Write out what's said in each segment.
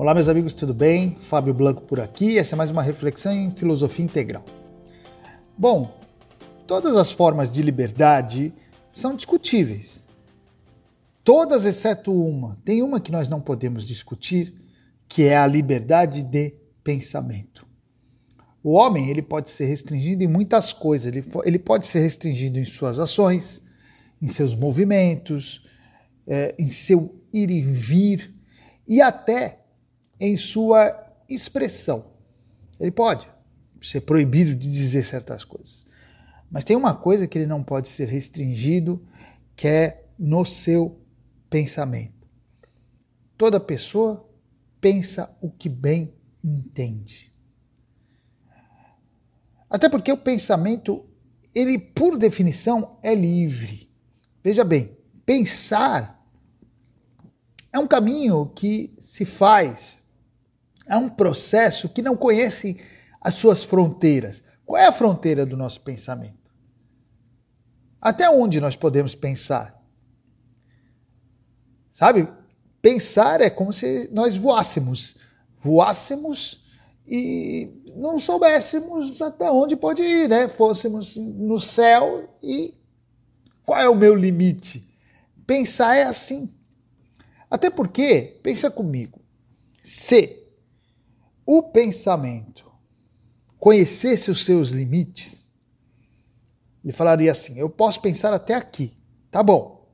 Olá, meus amigos, tudo bem? Fábio Blanco por aqui. Essa é mais uma reflexão em filosofia integral. Bom, todas as formas de liberdade são discutíveis. Todas exceto uma. Tem uma que nós não podemos discutir, que é a liberdade de pensamento. O homem ele pode ser restringido em muitas coisas. Ele, ele pode ser restringido em suas ações, em seus movimentos, é, em seu ir e vir e até em sua expressão. Ele pode ser proibido de dizer certas coisas. Mas tem uma coisa que ele não pode ser restringido, que é no seu pensamento. Toda pessoa pensa o que bem entende. Até porque o pensamento, ele por definição é livre. Veja bem, pensar é um caminho que se faz é um processo que não conhece as suas fronteiras. Qual é a fronteira do nosso pensamento? Até onde nós podemos pensar? Sabe? Pensar é como se nós voássemos. Voássemos e não soubéssemos até onde pode ir, né? Fôssemos no céu e qual é o meu limite? Pensar é assim. Até porque, pensa comigo, se o pensamento conhecesse os seus limites, ele falaria assim: eu posso pensar até aqui, tá bom.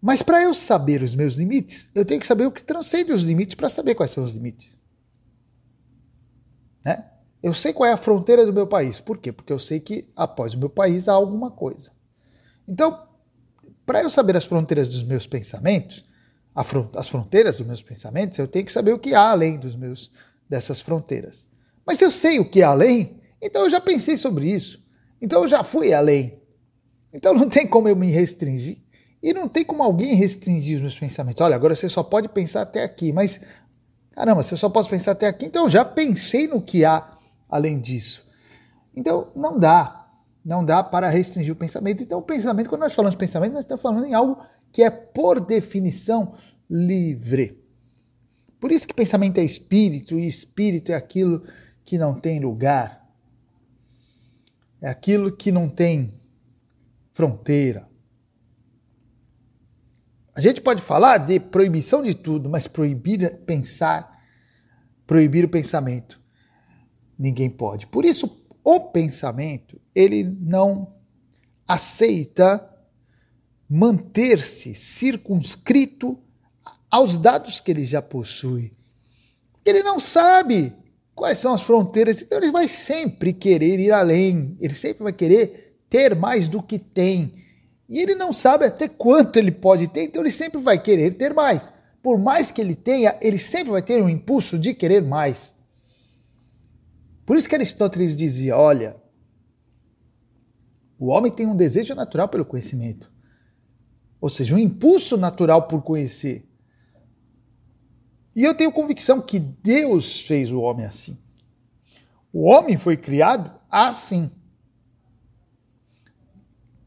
Mas para eu saber os meus limites, eu tenho que saber o que transcende os limites para saber quais são os limites. Né? Eu sei qual é a fronteira do meu país. Por quê? Porque eu sei que após o meu país há alguma coisa. Então, para eu saber as fronteiras dos meus pensamentos, as fronteiras dos meus pensamentos, eu tenho que saber o que há além dos meus dessas fronteiras. Mas eu sei o que é além, então eu já pensei sobre isso. Então eu já fui além. Então não tem como eu me restringir. E não tem como alguém restringir os meus pensamentos. Olha, agora você só pode pensar até aqui. Mas, caramba, se eu só posso pensar até aqui, então eu já pensei no que há além disso. Então não dá. Não dá para restringir o pensamento. Então o pensamento, quando nós falamos de pensamento, nós estamos falando em algo que é, por definição, livre. Por isso que pensamento é espírito, e espírito é aquilo que não tem lugar. É aquilo que não tem fronteira. A gente pode falar de proibição de tudo, mas proibir pensar, proibir o pensamento, ninguém pode. Por isso, o pensamento, ele não aceita manter-se circunscrito aos dados que ele já possui. Ele não sabe quais são as fronteiras, então ele vai sempre querer ir além, ele sempre vai querer ter mais do que tem. E ele não sabe até quanto ele pode ter, então ele sempre vai querer ter mais. Por mais que ele tenha, ele sempre vai ter um impulso de querer mais. Por isso que Aristóteles dizia: olha, o homem tem um desejo natural pelo conhecimento, ou seja, um impulso natural por conhecer. E eu tenho convicção que Deus fez o homem assim. O homem foi criado assim.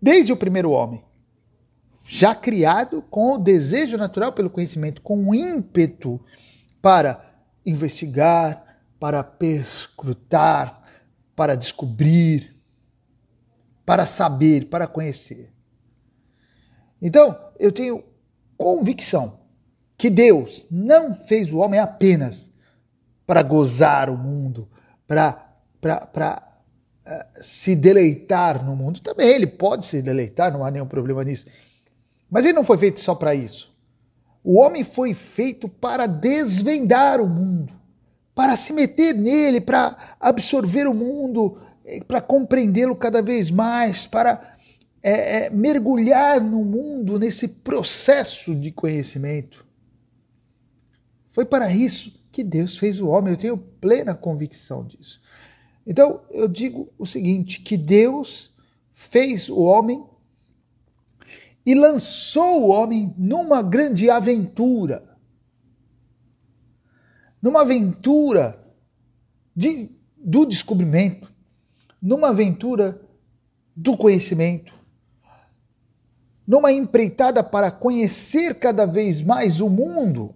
Desde o primeiro homem. Já criado com o desejo natural pelo conhecimento, com o ímpeto para investigar, para perscrutar, para descobrir, para saber, para conhecer. Então, eu tenho convicção que Deus não fez o homem apenas para gozar o mundo, para uh, se deleitar no mundo. Também ele pode se deleitar, não há nenhum problema nisso. Mas ele não foi feito só para isso. O homem foi feito para desvendar o mundo, para se meter nele, para absorver o mundo, eh, para compreendê-lo cada vez mais, para é, é, mergulhar no mundo nesse processo de conhecimento. Foi para isso que Deus fez o homem, eu tenho plena convicção disso. Então, eu digo o seguinte: que Deus fez o homem e lançou o homem numa grande aventura. Numa aventura de, do descobrimento, numa aventura do conhecimento, numa empreitada para conhecer cada vez mais o mundo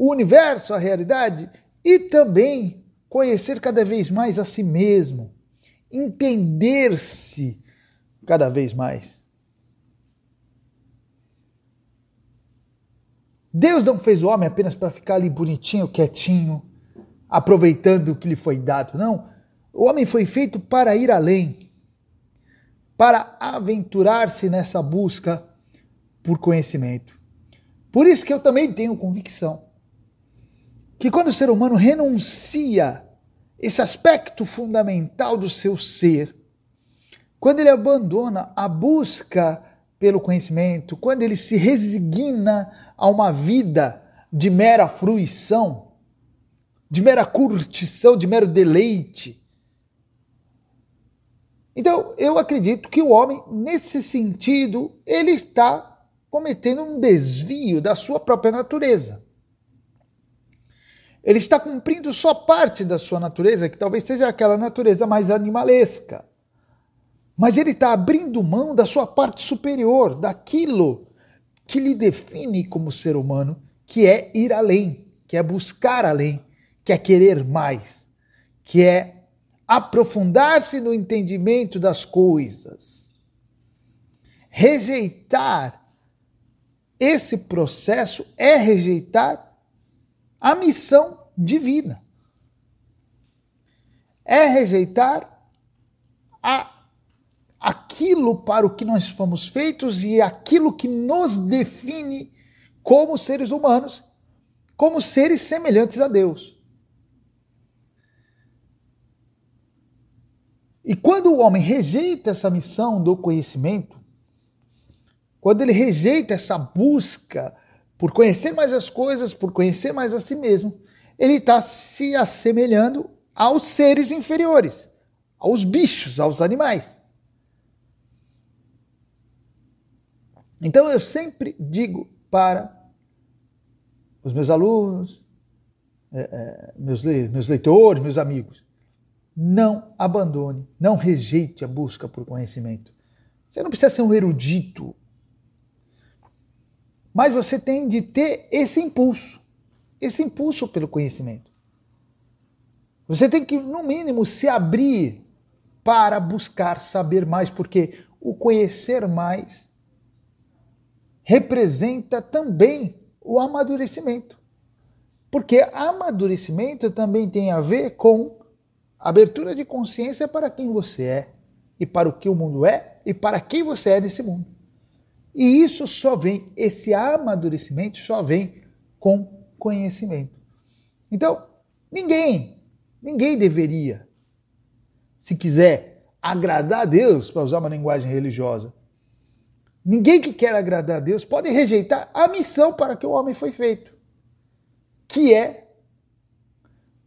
o universo, a realidade e também conhecer cada vez mais a si mesmo, entender-se cada vez mais. Deus não fez o homem apenas para ficar ali bonitinho, quietinho, aproveitando o que lhe foi dado. Não. O homem foi feito para ir além, para aventurar-se nessa busca por conhecimento. Por isso que eu também tenho convicção que quando o ser humano renuncia esse aspecto fundamental do seu ser, quando ele abandona a busca pelo conhecimento, quando ele se resigna a uma vida de mera fruição, de mera curtição, de mero deleite. Então, eu acredito que o homem, nesse sentido, ele está cometendo um desvio da sua própria natureza. Ele está cumprindo só parte da sua natureza, que talvez seja aquela natureza mais animalesca. Mas ele está abrindo mão da sua parte superior, daquilo que lhe define como ser humano, que é ir além, que é buscar além, que é querer mais, que é aprofundar-se no entendimento das coisas. Rejeitar esse processo é rejeitar a missão divina. É rejeitar a, aquilo para o que nós fomos feitos e aquilo que nos define como seres humanos, como seres semelhantes a Deus. E quando o homem rejeita essa missão do conhecimento, quando ele rejeita essa busca por conhecer mais as coisas, por conhecer mais a si mesmo, ele está se assemelhando aos seres inferiores, aos bichos, aos animais. Então eu sempre digo para os meus alunos, é, é, meus, meus leitores, meus amigos, não abandone, não rejeite a busca por conhecimento. Você não precisa ser um erudito mas você tem de ter esse impulso, esse impulso pelo conhecimento. Você tem que, no mínimo, se abrir para buscar saber mais, porque o conhecer mais representa também o amadurecimento. Porque amadurecimento também tem a ver com abertura de consciência para quem você é, e para o que o mundo é, e para quem você é nesse mundo. E isso só vem, esse amadurecimento só vem com conhecimento. Então, ninguém, ninguém deveria, se quiser agradar a Deus, para usar uma linguagem religiosa, ninguém que quer agradar a Deus pode rejeitar a missão para que o homem foi feito, que é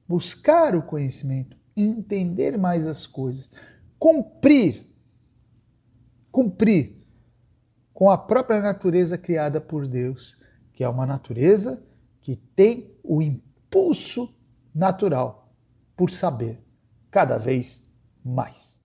buscar o conhecimento, entender mais as coisas, cumprir, cumprir com a própria natureza criada por Deus, que é uma natureza que tem o impulso natural por saber cada vez mais.